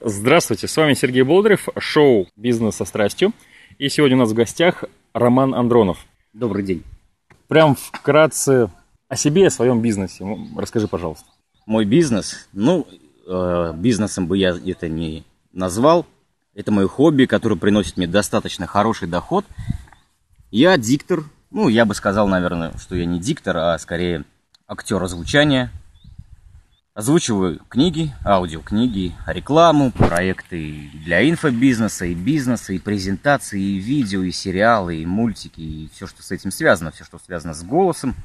Здравствуйте, с вами Сергей Болдырев, шоу «Бизнес со страстью». И сегодня у нас в гостях Роман Андронов. Добрый день. Прям вкратце о себе, о своем бизнесе. Расскажи, пожалуйста. Мой бизнес, ну, э, бизнесом бы я это не назвал. Это мое хобби, которое приносит мне достаточно хороший доход. Я диктор, ну, я бы сказал, наверное, что я не диктор, а скорее актер озвучания. Озвучиваю книги, аудиокниги, рекламу, проекты для инфобизнеса, и бизнеса, и презентации, и видео, и сериалы, и мультики, и все, что с этим связано, все, что связано с голосом.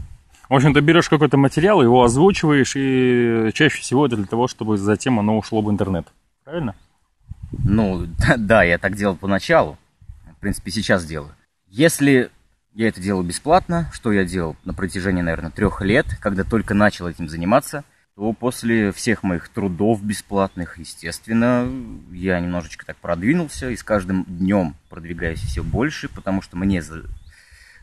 В общем, ты берешь какой-то материал, его озвучиваешь, и чаще всего это для того, чтобы затем оно ушло в интернет. Правильно? Ну, да, я так делал поначалу. В принципе, сейчас делаю. Если я это делаю бесплатно, что я делал на протяжении, наверное, трех лет, когда только начал этим заниматься, то после всех моих трудов бесплатных, естественно, я немножечко так продвинулся, и с каждым днем продвигаюсь все больше, потому что мне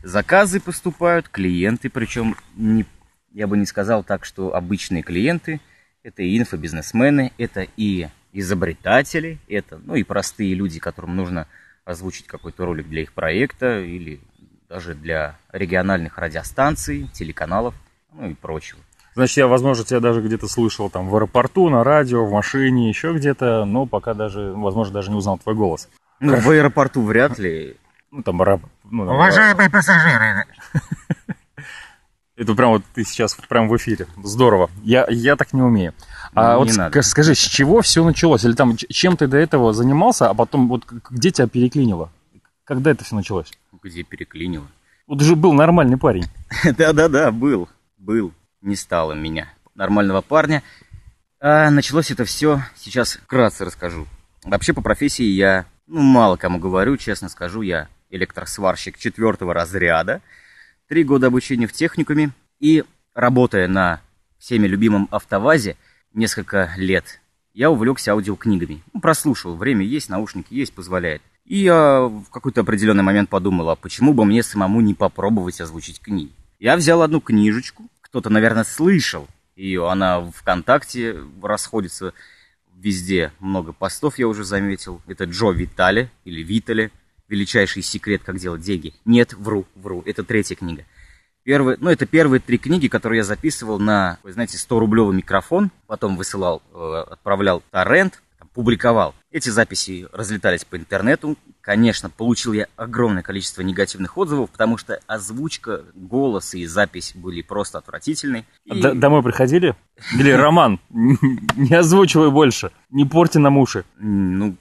заказы поступают, клиенты, причем не, я бы не сказал так, что обычные клиенты, это и инфобизнесмены, это и изобретатели, это, ну и простые люди, которым нужно озвучить какой-то ролик для их проекта или даже для региональных радиостанций, телеканалов, ну и прочего. Значит, я, возможно, тебя даже где-то слышал там в аэропорту, на радио, в машине, еще где-то, но пока даже, возможно, даже не узнал твой голос. Ну, в аэропорту вряд ли. Ну, там, раб, ну, там Уважаемые раб... пассажиры. Это прям вот ты сейчас прям в эфире. Здорово. Я, я так не умею. А ну, не вот надо. скажи, с чего все началось? Или там чем ты до этого занимался, а потом вот где тебя переклинило? Когда это все началось? Где переклинило? Вот же был нормальный парень. Да-да-да, был, был не стало меня, нормального парня. А началось это все, сейчас вкратце расскажу. Вообще по профессии я, ну, мало кому говорю, честно скажу, я электросварщик четвертого разряда. Три года обучения в техникуме и работая на всеми любимом автовазе несколько лет, я увлекся аудиокнигами. Ну, прослушал, время есть, наушники есть, позволяет. И я в какой-то определенный момент подумал, а почему бы мне самому не попробовать озвучить книги? Я взял одну книжечку, кто-то, наверное, слышал ее. Она ВКонтакте расходится везде. Много постов я уже заметил. Это Джо Витали или Витали. Величайший секрет, как делать деньги. Нет, вру, вру. Это третья книга. Первые, ну, это первые три книги, которые я записывал на, вы знаете, 100-рублевый микрофон. Потом высылал, э, отправлял торрент, публиковал. Эти записи разлетались по интернету. Конечно, получил я огромное количество негативных отзывов, потому что озвучка, голос и запись были просто отвратительные. И... Домой приходили? Или Роман, не озвучивай больше, не порти нам уши. Ну,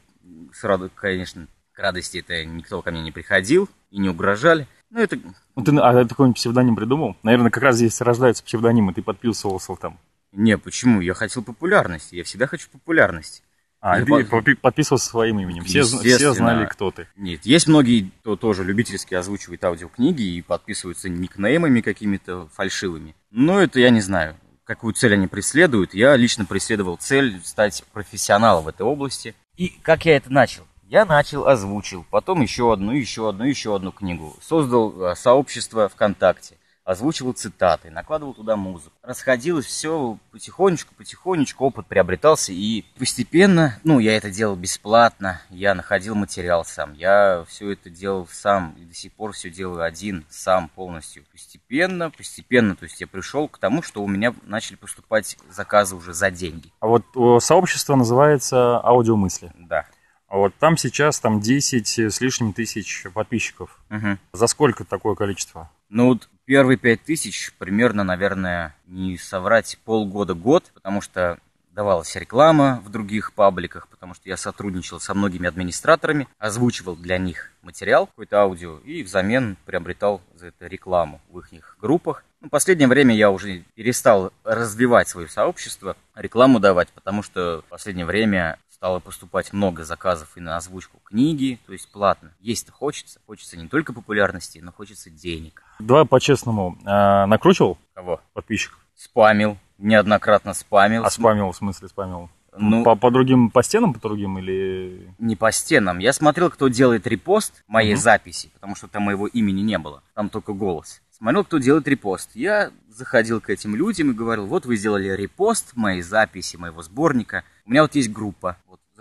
сразу, конечно, к радости это никто ко мне не приходил и не угрожали. Ну, это... Ну, ты, а ты какой-нибудь псевдоним придумал? Наверное, как раз здесь рождаются псевдонимы, ты подписывался там. Не, почему? Я хотел популярности, я всегда хочу популярности. А, и ты подписывался своим именем. Все, все знали, кто ты. Нет, есть многие, кто тоже любительски озвучивает аудиокниги и подписываются никнеймами какими-то фальшивыми. Но это я не знаю, какую цель они преследуют. Я лично преследовал цель стать профессионалом в этой области. И как я это начал? Я начал, озвучил, потом еще одну, еще одну, еще одну книгу. Создал э, сообщество ВКонтакте озвучивал цитаты, накладывал туда музыку. Расходилось все потихонечку, потихонечку, опыт приобретался, и постепенно, ну, я это делал бесплатно, я находил материал сам, я все это делал сам, и до сих пор все делаю один, сам полностью. Постепенно, постепенно, то есть я пришел к тому, что у меня начали поступать заказы уже за деньги. А вот сообщество называется «Аудиомысли». Да. А вот там сейчас там 10 с лишним тысяч подписчиков. Угу. За сколько такое количество? Ну вот первые 5 тысяч примерно, наверное, не соврать полгода-год, потому что давалась реклама в других пабликах, потому что я сотрудничал со многими администраторами, озвучивал для них материал, какой-то аудио, и взамен приобретал за это рекламу в их группах. Ну, в последнее время я уже перестал развивать свое сообщество, рекламу давать, потому что в последнее время стало поступать много заказов и на озвучку книги, то есть платно. Есть-то хочется. Хочется не только популярности, но хочется денег. Давай по-честному. А, накручивал? Кого? Подписчиков. Спамил. Неоднократно спамил. А спамил, в смысле спамил? Ну, по, по другим, по стенам, по другим или... Не по стенам. Я смотрел, кто делает репост моей угу. записи, потому что там моего имени не было. Там только голос. Смотрел, кто делает репост. Я заходил к этим людям и говорил, вот вы сделали репост моей записи, моего сборника. У меня вот есть группа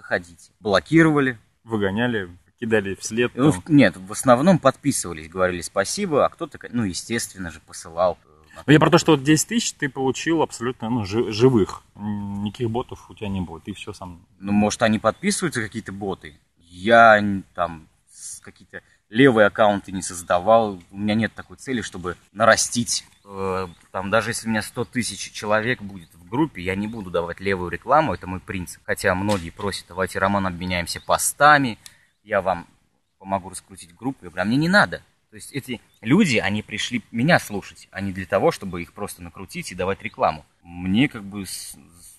проходите. Блокировали. Выгоняли, кидали вслед. Ну, нет, в основном подписывались, говорили спасибо, а кто-то, ну, естественно же, посылал. Ну, я про то, что вот 10 тысяч ты получил абсолютно ну, живых. Никаких ботов у тебя не было. Ты все сам. Ну, может, они подписываются, какие-то боты. Я там какие-то левые аккаунты не создавал. У меня нет такой цели, чтобы нарастить. Э, там, даже если у меня 100 тысяч человек будет в группе, я не буду давать левую рекламу, это мой принцип. Хотя многие просят, давайте, Роман, обменяемся постами, я вам помогу раскрутить группу. Я говорю, а мне не надо. То есть эти люди, они пришли меня слушать, а не для того, чтобы их просто накрутить и давать рекламу. Мне как бы...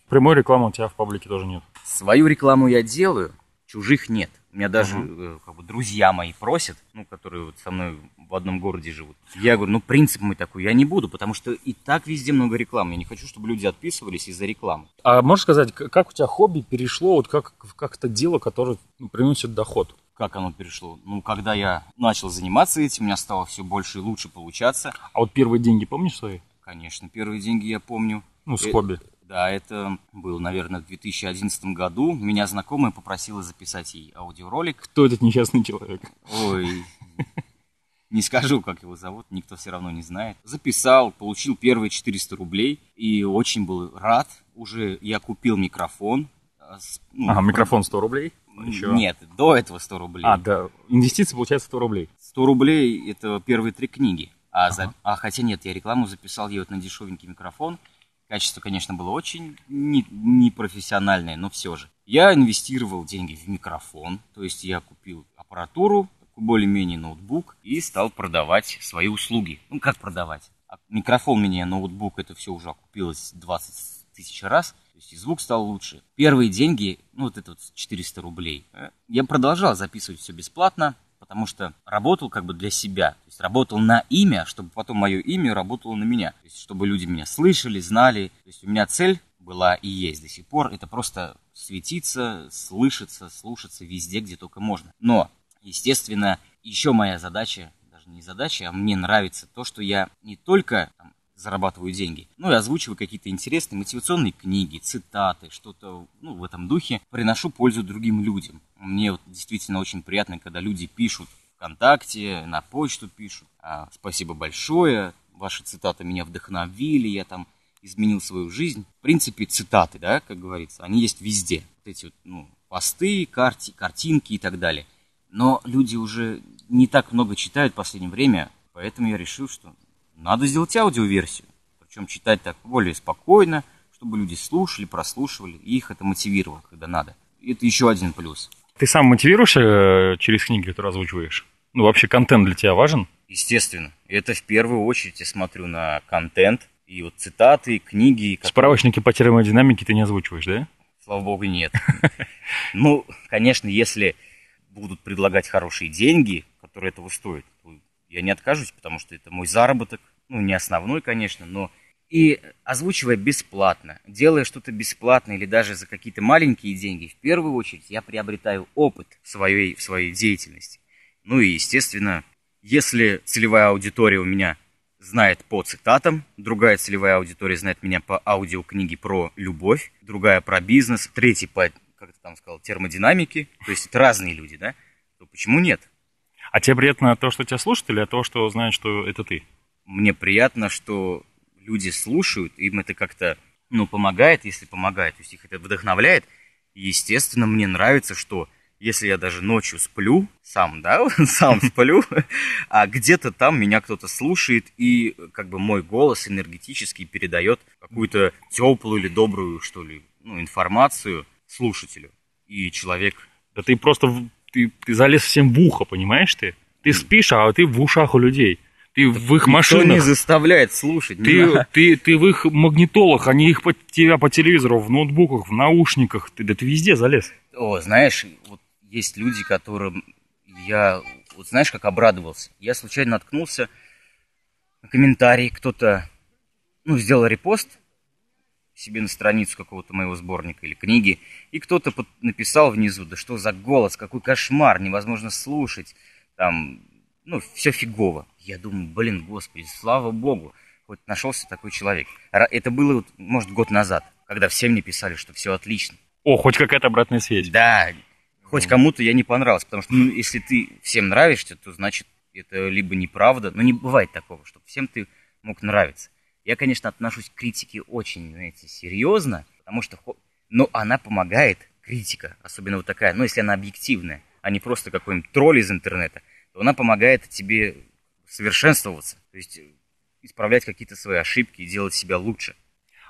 Прямой рекламы у тебя в паблике тоже нет. Свою рекламу я делаю, чужих нет. Меня даже uh-huh. как бы, друзья мои просят, ну, которые вот со мной в одном городе живут. Я говорю, ну, принцип мой такой, я не буду, потому что и так везде много рекламы. Я не хочу, чтобы люди отписывались из-за рекламы. А можешь сказать, как у тебя хобби перешло вот как, как это дело, которое ну, приносит доход? Как оно перешло? Ну, когда я начал заниматься этим, у меня стало все больше и лучше получаться. А вот первые деньги помнишь свои? Конечно, первые деньги я помню. Ну, с э- хобби. Да, это был, наверное, в 2011 году. Меня знакомая попросила записать ей аудиоролик. Кто этот несчастный человек? Ой, не скажу, как его зовут, никто все равно не знает. Записал, получил первые 400 рублей и очень был рад. Уже я купил микрофон. А, ну, ага, микрофон 100 рублей? Еще? Нет, до этого 100 рублей. А, да, инвестиции получается 100 рублей. 100 рублей это первые три книги. А, ага. за... а хотя нет, я рекламу записал ей вот на дешевенький микрофон. Качество, конечно, было очень непрофессиональное, не но все же. Я инвестировал деньги в микрофон, то есть я купил аппаратуру, более-менее ноутбук и стал продавать свои услуги. Ну, как продавать? А микрофон мне, ноутбук, это все уже окупилось 20 тысяч раз. То есть и звук стал лучше. Первые деньги, ну вот это вот 400 рублей. Э, я продолжал записывать все бесплатно потому что работал как бы для себя, то есть работал на имя, чтобы потом мое имя работало на меня, то есть чтобы люди меня слышали, знали, то есть у меня цель была и есть до сих пор, это просто светиться, слышаться, слушаться везде, где только можно. Но, естественно, еще моя задача, даже не задача, а мне нравится то, что я не только там, зарабатываю деньги. Ну и озвучиваю какие-то интересные мотивационные книги, цитаты, что-то ну, в этом духе. Приношу пользу другим людям. Мне вот действительно очень приятно, когда люди пишут ВКонтакте, на почту пишут. А, спасибо большое, ваши цитаты меня вдохновили, я там изменил свою жизнь. В принципе, цитаты, да, как говорится, они есть везде. Вот эти вот, ну, посты, карти, картинки и так далее. Но люди уже не так много читают в последнее время, поэтому я решил, что надо сделать аудиоверсию. Причем читать так более спокойно, чтобы люди слушали, прослушивали, и их это мотивировало, когда надо. И это еще один плюс. Ты сам мотивируешься э, через книги, которые озвучиваешь? Ну, вообще контент для тебя важен? Естественно. Это в первую очередь я смотрю на контент, и вот цитаты, книги. Которые... Справочники по термодинамике ты не озвучиваешь, да? Слава богу, нет. Ну, конечно, если будут предлагать хорошие деньги, которые этого стоят, я не откажусь, потому что это мой заработок, ну, не основной, конечно, но и озвучивая бесплатно, делая что-то бесплатно или даже за какие-то маленькие деньги, в первую очередь я приобретаю опыт в своей, в своей деятельности. Ну и, естественно, если целевая аудитория у меня знает по цитатам, другая целевая аудитория знает меня по аудиокниге про любовь, другая про бизнес, третий по, как ты там сказал, термодинамике, то есть это разные люди, да, то почему нет? А тебе приятно то, что тебя слушают, или то, что знают, что это ты? Мне приятно, что люди слушают, им это как-то, ну, помогает, если помогает, то есть их это вдохновляет. И, естественно, мне нравится, что если я даже ночью сплю, сам, да, сам сплю, а где-то там меня кто-то слушает, и как бы мой голос энергетически передает какую-то теплую или добрую, что ли, ну, информацию слушателю. И человек... Да ты просто ты, ты залез всем в ухо, понимаешь ты? Ты спишь, а ты в ушах у людей. Ты в их машинах. Никто не заставляет слушать. Ты, ты, ты в их магнитолах, они их по, тебя по телевизору, в ноутбуках, в наушниках. Ты, да ты везде залез. О, знаешь, вот есть люди, которым я, вот знаешь, как обрадовался. Я случайно наткнулся на комментарий, кто-то, ну, сделал репост, себе на страницу какого-то моего сборника или книги, и кто-то написал внизу, да что за голос, какой кошмар, невозможно слушать, там, ну, все фигово. Я думаю, блин, господи, слава богу, хоть нашелся такой человек. Это было, может, год назад, когда все мне писали, что все отлично. О, хоть какая-то обратная связь. Да, хоть кому-то я не понравился, потому что, ну, если ты всем нравишься, то значит это либо неправда, но не бывает такого, чтобы всем ты мог нравиться. Я, конечно, отношусь к критике очень, знаете, серьезно, потому что, но она помогает, критика, особенно вот такая, ну, если она объективная, а не просто какой-нибудь тролль из интернета, то она помогает тебе совершенствоваться, то есть исправлять какие-то свои ошибки и делать себя лучше.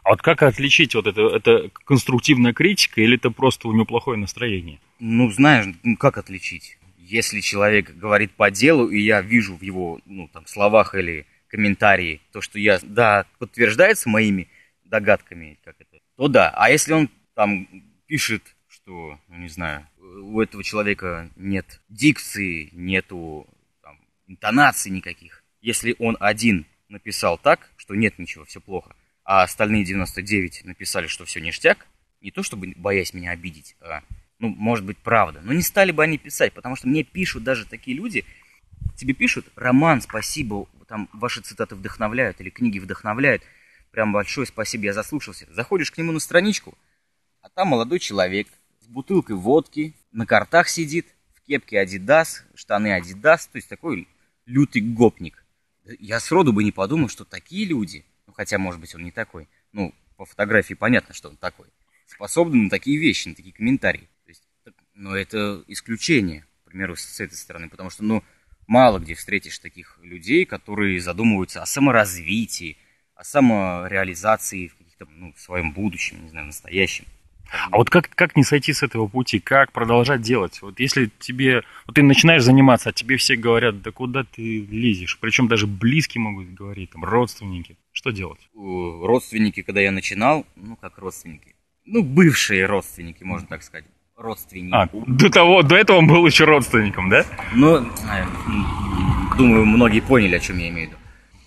А вот как отличить вот это, это конструктивная критика или это просто у него плохое настроение? Ну, знаешь, ну, как отличить? Если человек говорит по делу, и я вижу в его ну, там, словах или комментарии то, что я, да, подтверждается моими догадками, как это, то да. А если он там пишет, что, ну, не знаю, у этого человека нет дикции, нету там, интонаций никаких. Если он один написал так, что нет ничего, все плохо, а остальные 99 написали, что все ништяк, не то чтобы боясь меня обидеть, а, ну, может быть, правда, но не стали бы они писать, потому что мне пишут даже такие люди, тебе пишут, Роман, спасибо, там ваши цитаты вдохновляют или книги вдохновляют, прям большое спасибо, я заслушался. Заходишь к нему на страничку, а там молодой человек с бутылкой водки, на картах сидит, в кепке Adidas, штаны Adidas, то есть такой лютый гопник. Я сроду бы не подумал, что такие люди ну, хотя, может быть, он не такой, ну, по фотографии понятно, что он такой, способны на такие вещи, на такие комментарии. То есть, но это исключение, к примеру, с этой стороны, потому что, ну, мало где встретишь таких людей, которые задумываются о саморазвитии, о самореализации в каких-то, ну, в своем будущем, не знаю, настоящем. А вот как, как не сойти с этого пути, как продолжать делать? Вот если тебе, вот ты начинаешь заниматься, а тебе все говорят, да куда ты лезешь? Причем даже близкие могут говорить, там, родственники. Что делать? Родственники, когда я начинал, ну как родственники, ну бывшие родственники, можно так сказать. Родственники. А, до того, до этого он был еще родственником, да? Ну, думаю, многие поняли, о чем я имею в виду.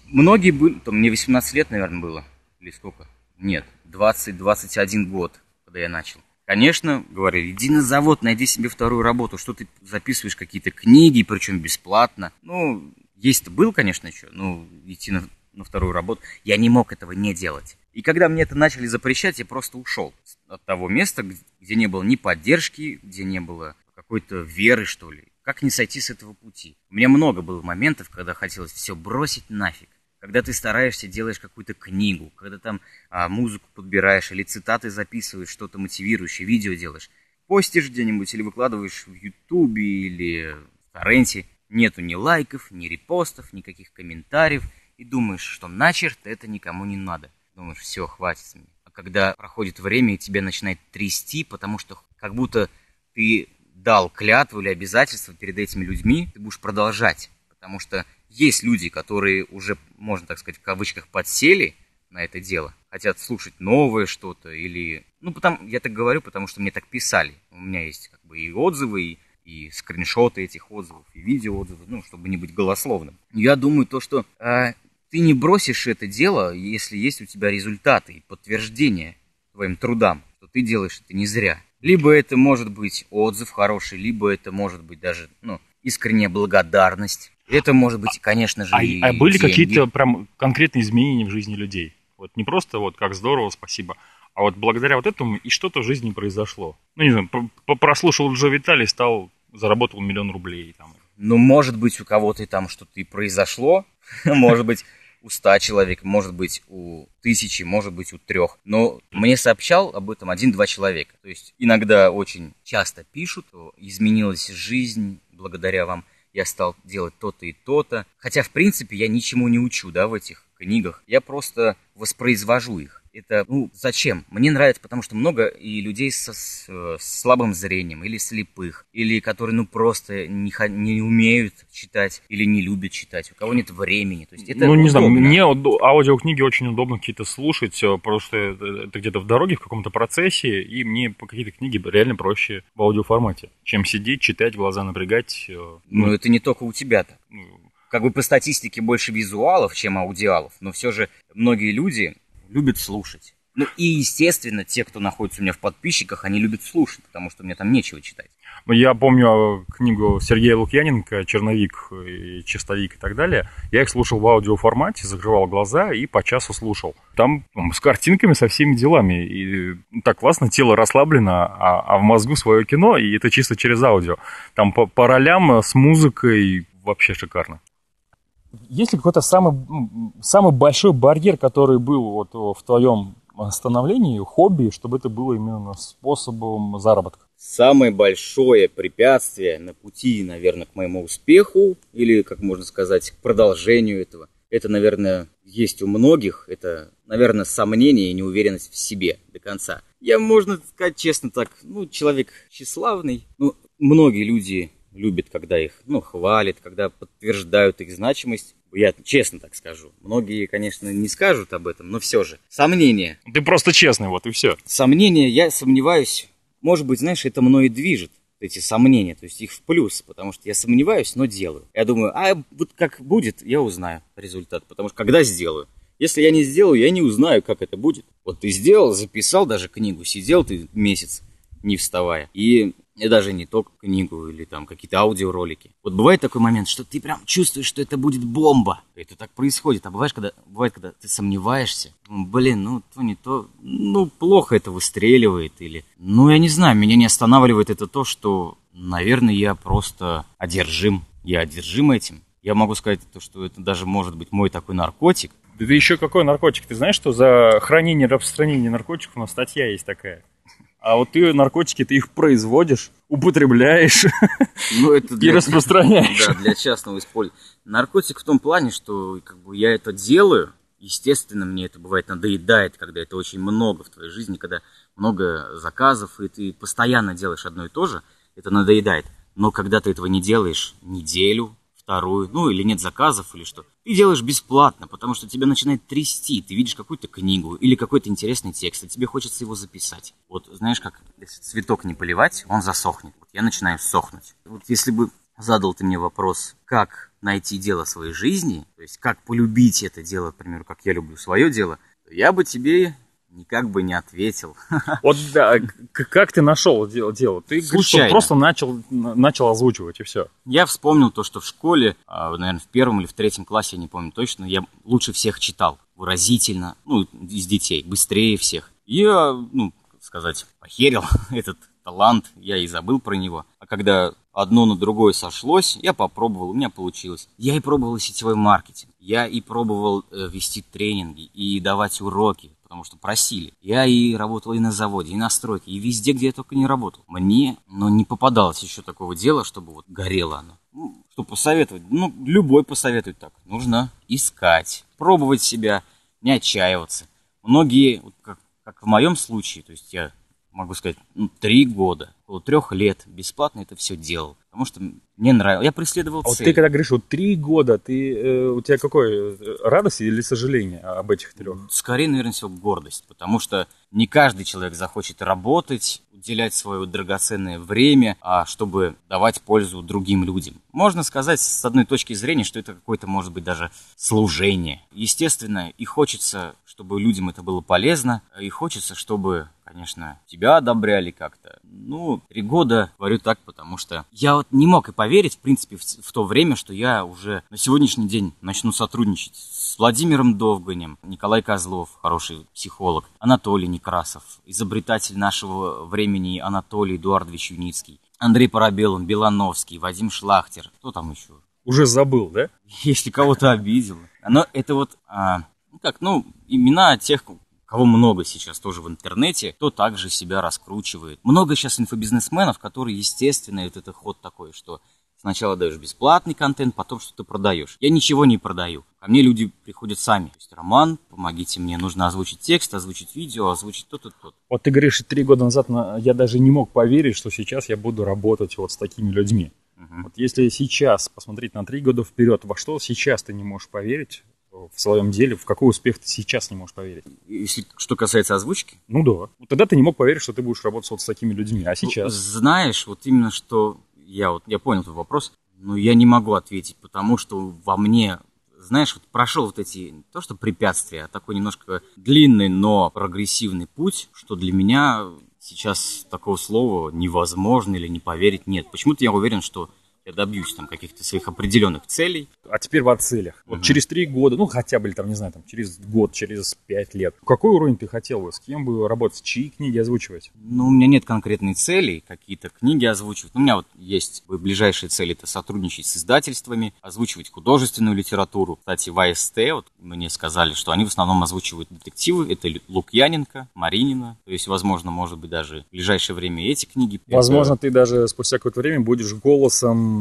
Многие были, там, мне 18 лет, наверное, было, или сколько? Нет, 20-21 год когда я начал. Конечно, говорили, иди на завод, найди себе вторую работу, что ты записываешь какие-то книги, причем бесплатно. Ну, есть-то был, конечно, еще, ну, идти на, на вторую работу. Я не мог этого не делать. И когда мне это начали запрещать, я просто ушел от того места, где не было ни поддержки, где не было какой-то веры, что ли. Как не сойти с этого пути? У меня много было моментов, когда хотелось все бросить нафиг когда ты стараешься, делаешь какую-то книгу, когда там а, музыку подбираешь или цитаты записываешь, что-то мотивирующее, видео делаешь, постишь где-нибудь или выкладываешь в Ютубе или в Торренте, нету ни лайков, ни репостов, никаких комментариев, и думаешь, что начерт это никому не надо. Думаешь, все, хватит с. А когда проходит время и тебя начинает трясти, потому что как будто ты дал клятву или обязательство перед этими людьми, ты будешь продолжать. Потому что есть люди, которые уже, можно так сказать, в кавычках подсели на это дело, хотят слушать новое что-то или... Ну, потому, я так говорю, потому что мне так писали. У меня есть как бы и отзывы, и, и скриншоты этих отзывов, и видеоотзывы, ну, чтобы не быть голословным. Я думаю, то, что э, ты не бросишь это дело, если есть у тебя результаты и подтверждение твоим трудам, что ты делаешь это не зря. Либо это может быть отзыв хороший, либо это может быть даже, ну, искренняя благодарность это может быть, конечно же, а, и а были какие-то прям конкретные изменения в жизни людей? Вот не просто вот как здорово, спасибо, а вот благодаря вот этому и что-то в жизни произошло. Ну, не знаю, прослушал Джо Виталий, стал, заработал миллион рублей. Там. Ну, может быть, у кого-то там что-то и произошло, может быть, у ста человек, может быть, у тысячи, может быть, у трех. Но мне сообщал об этом один-два человека. То есть иногда очень часто пишут, изменилась жизнь благодаря вам я стал делать то-то и то-то. Хотя, в принципе, я ничему не учу, да, в этих книгах. Я просто воспроизвожу их. Это, ну, зачем? Мне нравится, потому что много и людей со, с, с слабым зрением, или слепых, или которые, ну, просто не, не умеют читать, или не любят читать, у кого нет времени. То есть это ну, не знаю, мне аудиокниги очень удобно какие-то слушать, просто это где-то в дороге, в каком-то процессе, и мне какие-то книги реально проще в аудиоформате, чем сидеть, читать, глаза напрягать. Э, ну, ну это не только у тебя-то ну, как бы по статистике больше визуалов, чем аудиалов, но все же многие люди любят слушать. Ну и, естественно, те, кто находится у меня в подписчиках, они любят слушать, потому что мне там нечего читать. Я помню книгу Сергея Лукьяненко «Черновик» и «Чистовик» и так далее. Я их слушал в аудиоформате, закрывал глаза и по часу слушал. Там с картинками, со всеми делами. И так классно, тело расслаблено, а, а в мозгу свое кино, и это чисто через аудио. Там по, по ролям с музыкой вообще шикарно. Есть ли какой-то самый, самый большой барьер, который был вот в твоем становлении, хобби, чтобы это было именно способом заработка? Самое большое препятствие на пути, наверное, к моему успеху, или, как можно сказать, к продолжению этого, это, наверное, есть у многих, это, наверное, сомнение и неуверенность в себе до конца. Я, можно сказать честно так, ну, человек тщеславный, ну, многие люди любят, когда их, ну, хвалят, когда подтверждают их значимость. Я честно так скажу. Многие, конечно, не скажут об этом, но все же. Сомнения. Ты просто честный, вот и все. Сомнения, я сомневаюсь. Может быть, знаешь, это мной движет эти сомнения, то есть их в плюс, потому что я сомневаюсь, но делаю. Я думаю, а вот как будет, я узнаю результат, потому что когда сделаю. Если я не сделаю, я не узнаю, как это будет. Вот ты сделал, записал даже книгу, сидел ты месяц, не вставая. И и даже не только книгу или там какие-то аудиоролики. Вот бывает такой момент, что ты прям чувствуешь, что это будет бомба. Это так происходит. А бывает, когда, бывает, когда ты сомневаешься. Блин, ну то не то. Ну, плохо это выстреливает. Или, ну, я не знаю, меня не останавливает это то, что, наверное, я просто одержим. Я одержим этим. Я могу сказать, то, что это даже может быть мой такой наркотик. Да еще какой наркотик? Ты знаешь, что за хранение и распространение наркотиков у нас статья есть такая? А вот ты наркотики, ты их производишь, употребляешь ну, это для, и распространяешь. Да, для частного использования. Наркотик в том плане, что как бы, я это делаю, естественно, мне это бывает надоедает, когда это очень много в твоей жизни, когда много заказов, и ты постоянно делаешь одно и то же, это надоедает. Но когда ты этого не делаешь неделю, вторую, ну или нет заказов, или что. Ты делаешь бесплатно, потому что тебя начинает трясти. Ты видишь какую-то книгу или какой-то интересный текст, и тебе хочется его записать. Вот знаешь, как если цветок не поливать, он засохнет. Вот я начинаю сохнуть. Вот если бы задал ты мне вопрос, как найти дело своей жизни, то есть как полюбить это дело, к примеру, как я люблю свое дело, я бы тебе никак бы не ответил. Вот да, как ты нашел дело? дело? Ты Случайно. просто начал, начал озвучивать и все. Я вспомнил то, что в школе, а, наверное, в первом или в третьем классе, я не помню точно, я лучше всех читал. Выразительно, ну, из детей, быстрее всех. Я, ну, сказать, похерил этот талант, я и забыл про него. А когда одно на другое сошлось, я попробовал, у меня получилось. Я и пробовал сетевой маркетинг, я и пробовал э, вести тренинги и давать уроки, потому что просили. Я и работал и на заводе, и на стройке, и везде, где я только не работал. Мне, но не попадалось еще такого дела, чтобы вот горело оно. Ну, что посоветовать? Ну, любой посоветует так. Нужно искать, пробовать себя, не отчаиваться. Многие, вот как, как в моем случае, то есть я могу сказать, ну, три года, около трех лет бесплатно это все делал. Потому что мне нравилось. Я преследовал а цель. вот ты когда говоришь, вот три года, ты, э, у тебя какое, э, радость или сожаление об этих трех? Скорее, наверное, всего, гордость. Потому что не каждый человек захочет работать, уделять свое драгоценное время, а чтобы давать пользу другим людям. Можно сказать с одной точки зрения, что это какое-то, может быть, даже служение. Естественно, и хочется, чтобы людям это было полезно, и хочется, чтобы конечно, тебя одобряли как-то. Ну, три года говорю так, потому что я вот не мог и поверить, в принципе, в, в то время, что я уже на сегодняшний день начну сотрудничать с Владимиром Довганем, Николай Козлов, хороший психолог, Анатолий Некрасов, изобретатель нашего времени Анатолий Эдуардович Юницкий, Андрей Парабелун, Белановский, Вадим Шлахтер, кто там еще? Уже забыл, да? Если кого-то обидел. Но это вот, а, ну как, ну, имена тех, кого много сейчас тоже в интернете, кто также себя раскручивает. Много сейчас инфобизнесменов, которые, естественно, вот это ход такой, что сначала даешь бесплатный контент, потом что-то продаешь. Я ничего не продаю. Ко мне люди приходят сами. То есть, Роман, помогите мне, нужно озвучить текст, озвучить видео, озвучить то-то, то Вот ты говоришь, три года назад я даже не мог поверить, что сейчас я буду работать вот с такими людьми. Угу. Вот если сейчас посмотреть на три года вперед, во что сейчас ты не можешь поверить, в своем деле, в какой успех ты сейчас не можешь поверить. Если что касается озвучки? Ну да. Вот тогда ты не мог поверить, что ты будешь работать вот с такими людьми, а сейчас? Знаешь, вот именно что я вот я понял этот вопрос, но я не могу ответить, потому что во мне знаешь, вот прошел вот эти, то что препятствия, а такой немножко длинный, но прогрессивный путь, что для меня сейчас такого слова невозможно или не поверить нет. Почему-то я уверен, что я добьюсь там каких-то своих определенных целей. А теперь о целях. Вот угу. через три года, ну хотя бы, там, не знаю, там, через год, через пять лет, какой уровень ты хотел бы, с кем бы работать, чьи книги озвучивать? Ну, у меня нет конкретной цели, какие-то книги озвучивать. У меня вот есть ближайшие цели, это сотрудничать с издательствами, озвучивать художественную литературу. Кстати, в АСТ вот мне сказали, что они в основном озвучивают детективы. Это Лукьяненко, Маринина. То есть, возможно, может быть, даже в ближайшее время эти книги. Возможно, это... ты даже спустя какое-то время будешь голосом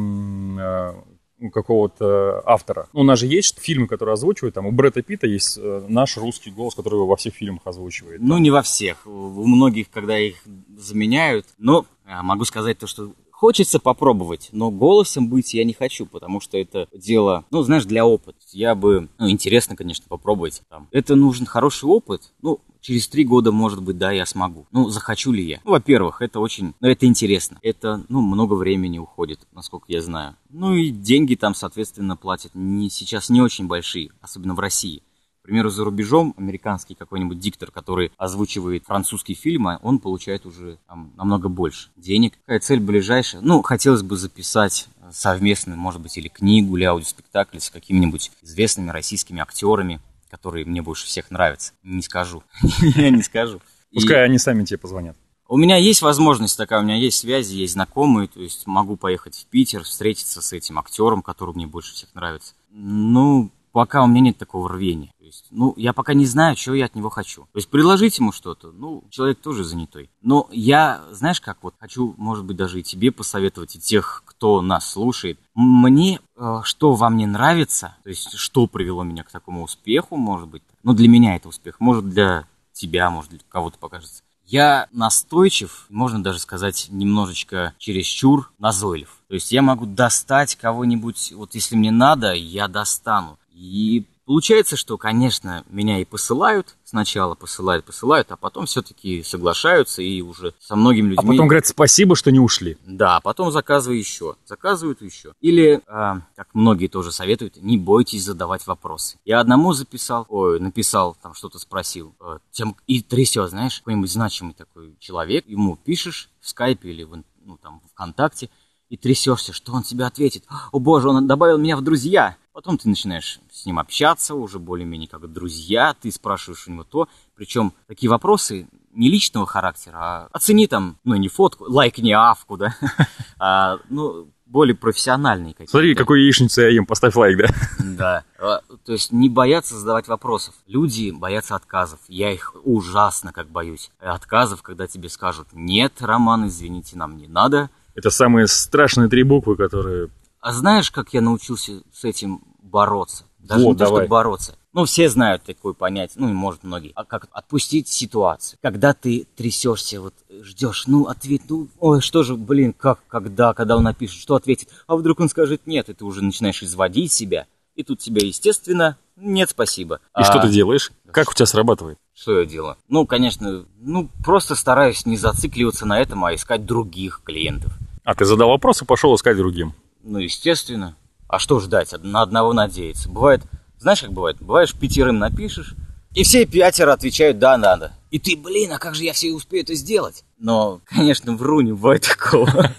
какого-то автора. У нас же есть фильмы, которые озвучивают, там у Брэда Питта есть э, наш русский голос, который его во всех фильмах озвучивает. Ну, не во всех. У многих, когда их заменяют. Но э, могу сказать то, что Хочется попробовать, но голосом быть я не хочу, потому что это дело, ну, знаешь, для опыта. Я бы, ну, интересно, конечно, попробовать. Там. Это нужен хороший опыт. Ну, через три года, может быть, да, я смогу. Ну, захочу ли я? Ну, во-первых, это очень, ну, это интересно. Это, ну, много времени уходит, насколько я знаю. Ну, и деньги там, соответственно, платят не, сейчас не очень большие, особенно в России. К примеру, за рубежом американский какой-нибудь диктор, который озвучивает французские фильмы, он получает уже там, намного больше денег. Какая цель ближайшая? Ну, хотелось бы записать совместную, может быть, или книгу, или аудиоспектакль с какими-нибудь известными российскими актерами, которые мне больше всех нравятся. Не скажу. Я не скажу. Пускай они сами тебе позвонят. У меня есть возможность такая, у меня есть связи, есть знакомые, то есть могу поехать в Питер, встретиться с этим актером, который мне больше всех нравится. Ну, пока у меня нет такого рвения. То есть, ну, я пока не знаю, чего я от него хочу. То есть, предложить ему что-то, ну, человек тоже занятой. Но я, знаешь, как вот хочу, может быть, даже и тебе посоветовать, и тех, кто нас слушает. Мне, э, что вам не нравится, то есть, что привело меня к такому успеху, может быть. Ну, для меня это успех, может, для тебя, может, для кого-то покажется. Я настойчив, можно даже сказать, немножечко чересчур назойлив. То есть я могу достать кого-нибудь, вот если мне надо, я достану. И получается, что, конечно, меня и посылают, сначала посылают, посылают, а потом все-таки соглашаются и уже со многими людьми... А потом говорят спасибо, что не ушли. Да, потом заказываю еще, заказывают еще. Или, э, как многие тоже советуют, не бойтесь задавать вопросы. Я одному записал, ой, написал, там что-то спросил, э, тем и трясет, знаешь, какой-нибудь значимый такой человек, ему пишешь в скайпе или в, ну, там, ВКонтакте, и трясешься, что он тебе ответит. О боже, он добавил меня в друзья. Потом ты начинаешь с ним общаться, уже более-менее как друзья, ты спрашиваешь у него то. Причем такие вопросы не личного характера, а оцени там, ну не фотку, лайкни авку, да, а, ну, более профессиональные какие-то. Смотри, какой яичницу я ем, поставь лайк, да? Да. А, то есть не бояться задавать вопросов. Люди боятся отказов. Я их ужасно как боюсь. Отказов, когда тебе скажут, нет, Роман, извините, нам не надо. Это самые страшные три буквы, которые а знаешь, как я научился с этим бороться? Даже вот, не то, давай. что бороться. Ну, все знают такое понятие, ну, и может многие. А как отпустить ситуацию? Когда ты трясешься, вот ждешь, ну, ответ, ну, ой, что же, блин, как, когда, когда он напишет, что ответит? А вдруг он скажет нет, и ты уже начинаешь изводить себя. И тут тебе, естественно, нет, спасибо. И а... что ты делаешь? Как у тебя срабатывает? Что я делаю? Ну, конечно, ну, просто стараюсь не зацикливаться на этом, а искать других клиентов. А ты задал вопрос и пошел искать другим? Ну, естественно. А что ждать? На одного надеяться. Бывает, знаешь, как бывает? Бываешь, пятерым напишешь, и все пятеро отвечают «да, надо». И ты, блин, а как же я все успею это сделать? Но, конечно, вру, не бывает такого.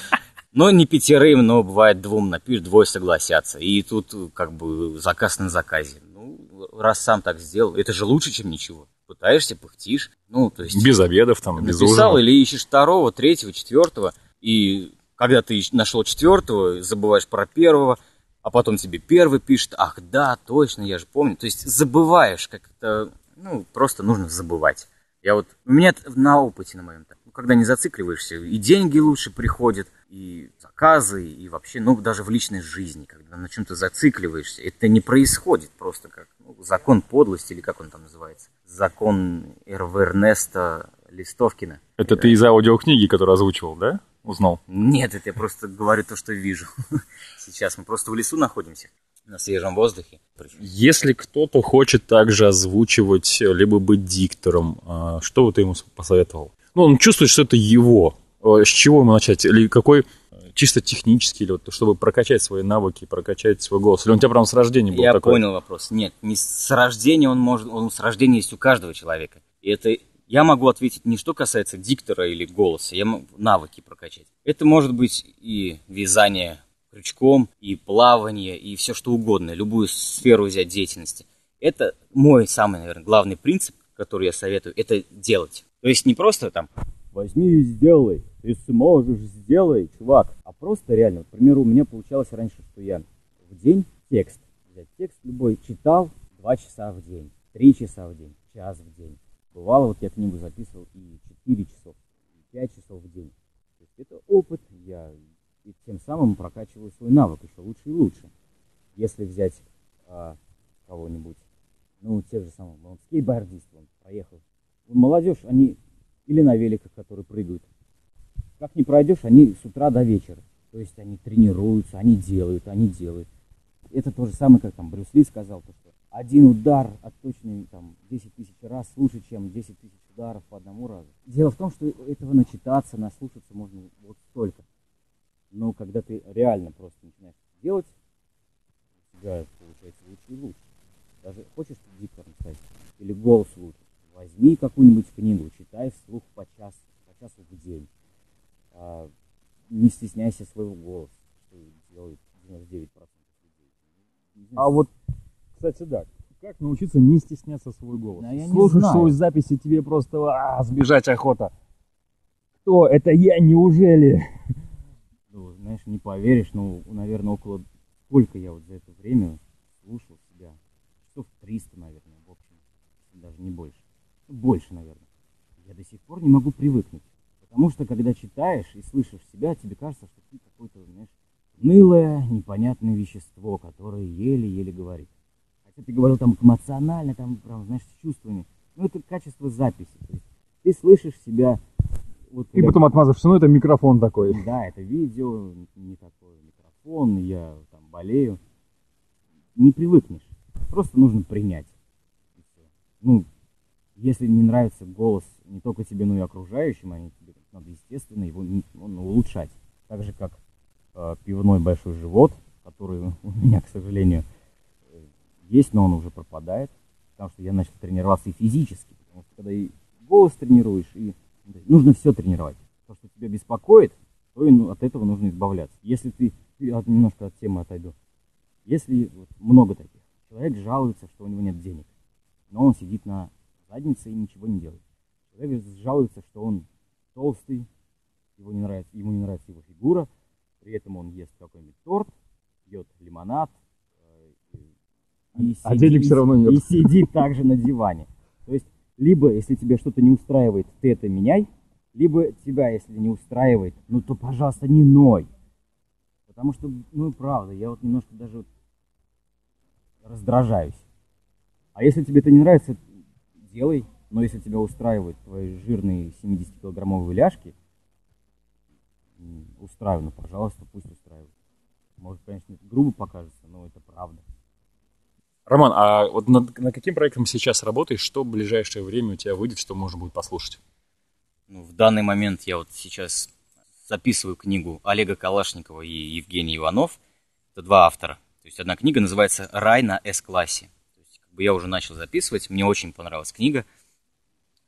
Но не пятерым, но бывает двум напишешь, двое согласятся. И тут как бы заказ на заказе. Ну, раз сам так сделал, это же лучше, чем ничего. Пытаешься, пыхтишь. Ну, то есть... Без обедов там, без ужина. или ищешь второго, третьего, четвертого. И когда ты нашел четвертого, забываешь про первого, а потом тебе первый пишет, ах да, точно, я же помню. То есть забываешь, как это, ну, просто нужно забывать. Я вот, у меня на опыте на моем, ну, когда не зацикливаешься, и деньги лучше приходят, и заказы, и вообще, ну, даже в личной жизни, когда на чем-то зацикливаешься, это не происходит просто как ну, закон подлости, или как он там называется, закон Эрвернеста Листовкина. Это ты из аудиокниги, которую озвучивал, да? Узнал? Нет, это я просто говорю то, что вижу. Сейчас мы просто в лесу находимся, на свежем воздухе. Если кто-то хочет также озвучивать, либо быть диктором, а, что бы ты ему посоветовал? Ну, он чувствует, что это его. А, с чего ему начать? Или какой чисто технический, или вот, чтобы прокачать свои навыки, прокачать свой голос? Или он у тебя прям с рождения был Я такой? понял вопрос. Нет, не с рождения он может, он с рождения есть у каждого человека. И это Я могу ответить не что касается диктора или голоса, я могу навыки прокачать. Это может быть и вязание крючком, и плавание, и все что угодно, любую сферу взять деятельности. Это мой самый, наверное, главный принцип, который я советую, это делать. То есть не просто там возьми и сделай, ты сможешь, сделай, чувак. А просто реально, к примеру, у меня получалось раньше, что я в день текст, взять текст любой, читал 2 часа в день, 3 часа в день, час в день. Бывало, вот я книгу записывал и 4 часов, и 5 часов в день. То есть это опыт, я и тем самым прокачиваю свой навык еще лучше и лучше. Если взять а, кого-нибудь, ну, тех же самых, он скейтбордист, он проехал. Молодежь, они или на великах, которые прыгают. Как не пройдешь, они с утра до вечера. То есть они тренируются, они делают, они делают. Это то же самое, как там Брюс Ли сказал, то, что один удар от точной там 10 тысяч раз лучше, чем 10 тысяч ударов по одному разу. Дело в том, что этого начитаться, наслушаться можно вот столько. Но когда ты реально просто начинаешь делать, у тебя получается лучше и лучше. Даже хочешь диктор написать или голос лучше, возьми какую-нибудь книгу, читай вслух по часу, по часу в день. А, не стесняйся своего голоса, что делают 99% людей. А вот, кстати, да, как научиться не стесняться свой голос? Да, Слушаешь свою записи, тебе просто а, сбежать охота. Кто? Это я, неужели? Ну, знаешь, не поверишь, но, наверное, около... Сколько я вот за это время слушал себя? Часов 300, наверное, в общем. Даже не больше больше, наверное. Я до сих пор не могу привыкнуть. Потому что, когда читаешь и слышишь себя, тебе кажется, что ты какой-то, знаешь, нылое, непонятное вещество, которое еле-еле говорит. Хотя ты говорил там эмоционально, там, прям, знаешь, с чувствами. Ну, это качество записи. То есть ты слышишь себя... Вот, и потом отмазываешься, ну, это микрофон такой. Да, это видео, не такой микрофон, я там болею. Не привыкнешь. Просто нужно принять. Ну, если не нравится голос не только тебе, но и окружающим, они тебе надо, естественно, его ну, улучшать. Так же, как э, пивной большой живот, который у меня, к сожалению, есть, но он уже пропадает, потому что я начал тренироваться и физически, потому что когда и голос тренируешь, и нужно все тренировать. То, что тебя беспокоит, то и ну, от этого нужно избавляться. Если ты, немножко от темы отойду, если вот, много таких, человек жалуется, что у него нет денег, но он сидит на задница и ничего не делает. Человек жалуется, что он толстый, его не нравится, ему не нравится его фигура, при этом он ест какой-нибудь торт, пьет лимонад, и а сидит, денег все равно нет. И сидит также на диване. То есть, либо, если тебе что-то не устраивает, ты это меняй, либо тебя, если не устраивает, ну то, пожалуйста, не ной. Потому что, ну, правда, я вот немножко даже вот раздражаюсь. А если тебе это не нравится, делай. Но если тебя устраивают твои жирные 70-килограммовые ляжки, устраивай, ну, пожалуйста, пусть устраивают. Может, конечно, это грубо покажется, но это правда. Роман, а вот над, над каким проектом сейчас работаешь? Что в ближайшее время у тебя выйдет, что можно будет послушать? Ну, в данный момент я вот сейчас записываю книгу Олега Калашникова и Евгения Иванов. Это два автора. То есть одна книга называется «Рай на С-классе» бы я уже начал записывать. Мне очень понравилась книга.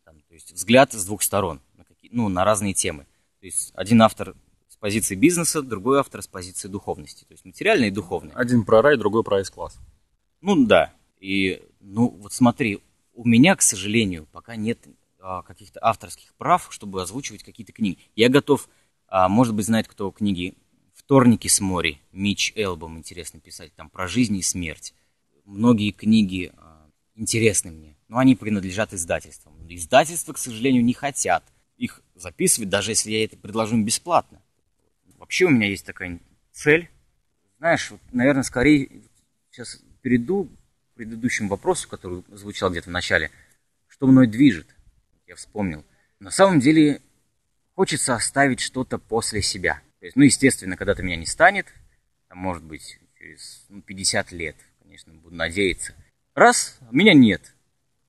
Там, то есть взгляд с двух сторон, на какие, ну, на разные темы. То есть один автор с позиции бизнеса, другой автор с позиции духовности. То есть материальный и духовный. Один про рай, другой про S-класс. Ну да. И, ну, вот смотри, у меня, к сожалению, пока нет а, каких-то авторских прав, чтобы озвучивать какие-то книги. Я готов, а, может быть, знает кто книги «Вторники с моря», Мич Элбом интересно писать, там про жизнь и смерть многие книги а, интересны мне, но они принадлежат издательствам. Издательства, к сожалению, не хотят их записывать, даже если я это предложу им бесплатно. Вообще у меня есть такая цель. Знаешь, вот, наверное, скорее сейчас перейду к предыдущему вопросу, который звучал где-то в начале. Что мной движет? Я вспомнил. На самом деле хочется оставить что-то после себя. То есть, ну, естественно, когда-то меня не станет, там, может быть, через ну, 50 лет, конечно, буду надеяться. Раз, меня нет.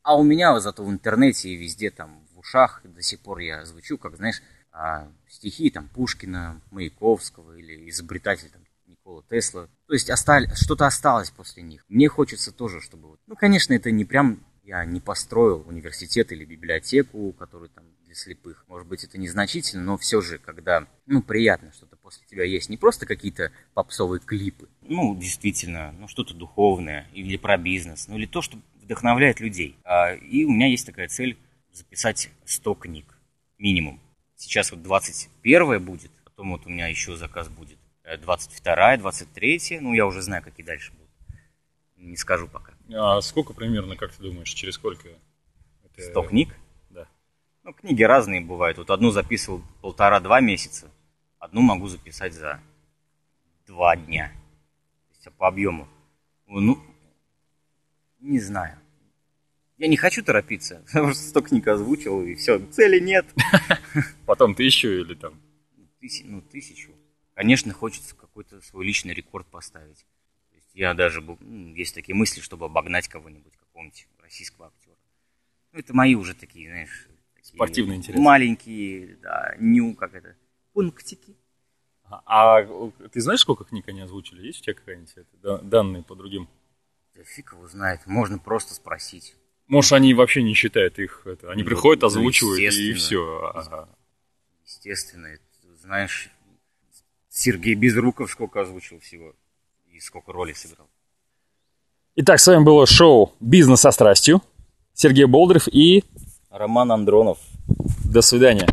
А у меня зато в интернете и везде там в ушах до сих пор я звучу, как, знаешь, а, стихи там Пушкина, Маяковского или изобретатель там Никола Тесла. То есть остали, что-то осталось после них. Мне хочется тоже, чтобы... Ну, конечно, это не прям Я не построил университет или библиотеку, который там для слепых. Может быть, это незначительно, но все же, когда, ну, приятно, что-то после тебя есть. Не просто какие-то попсовые клипы. Ну, действительно, ну, что-то духовное или про бизнес, ну, или то, что вдохновляет людей. А, и у меня есть такая цель записать 100 книг минимум. Сейчас вот 21 будет, потом вот у меня еще заказ будет 22 23 ну я уже знаю, какие дальше будут. Не скажу пока. А сколько примерно, как ты думаешь, через сколько? Это... 100 книг? Да. Ну, книги разные бывают. Вот одну записывал полтора-два месяца, одну могу записать за два дня. То есть по объему. Ну, не знаю. Я не хочу торопиться, потому что сто книг озвучил, и все, цели нет. Потом тысячу или там? Ну, тысячу. Конечно, хочется какой-то свой личный рекорд поставить. То есть я даже, ну, есть такие мысли, чтобы обогнать кого-нибудь, какого-нибудь российского актера. Ну, это мои уже такие, знаешь... Такие Спортивные интересы. Маленькие, да, ню, как это, пунктики. А, а ты знаешь, сколько книг они озвучили? Есть у тебя какая-нибудь данные по другим? Да фиг его знает, можно просто спросить. Может, они вообще не считают их, это, они ну, приходят, ну, озвучивают и все. Ага. Естественно, это, знаешь, Сергей Безруков сколько озвучил всего и сколько роли сыграл. Итак, с вами было шоу «Бизнес со страстью». Сергей Болдырев и... Роман Андронов. До свидания.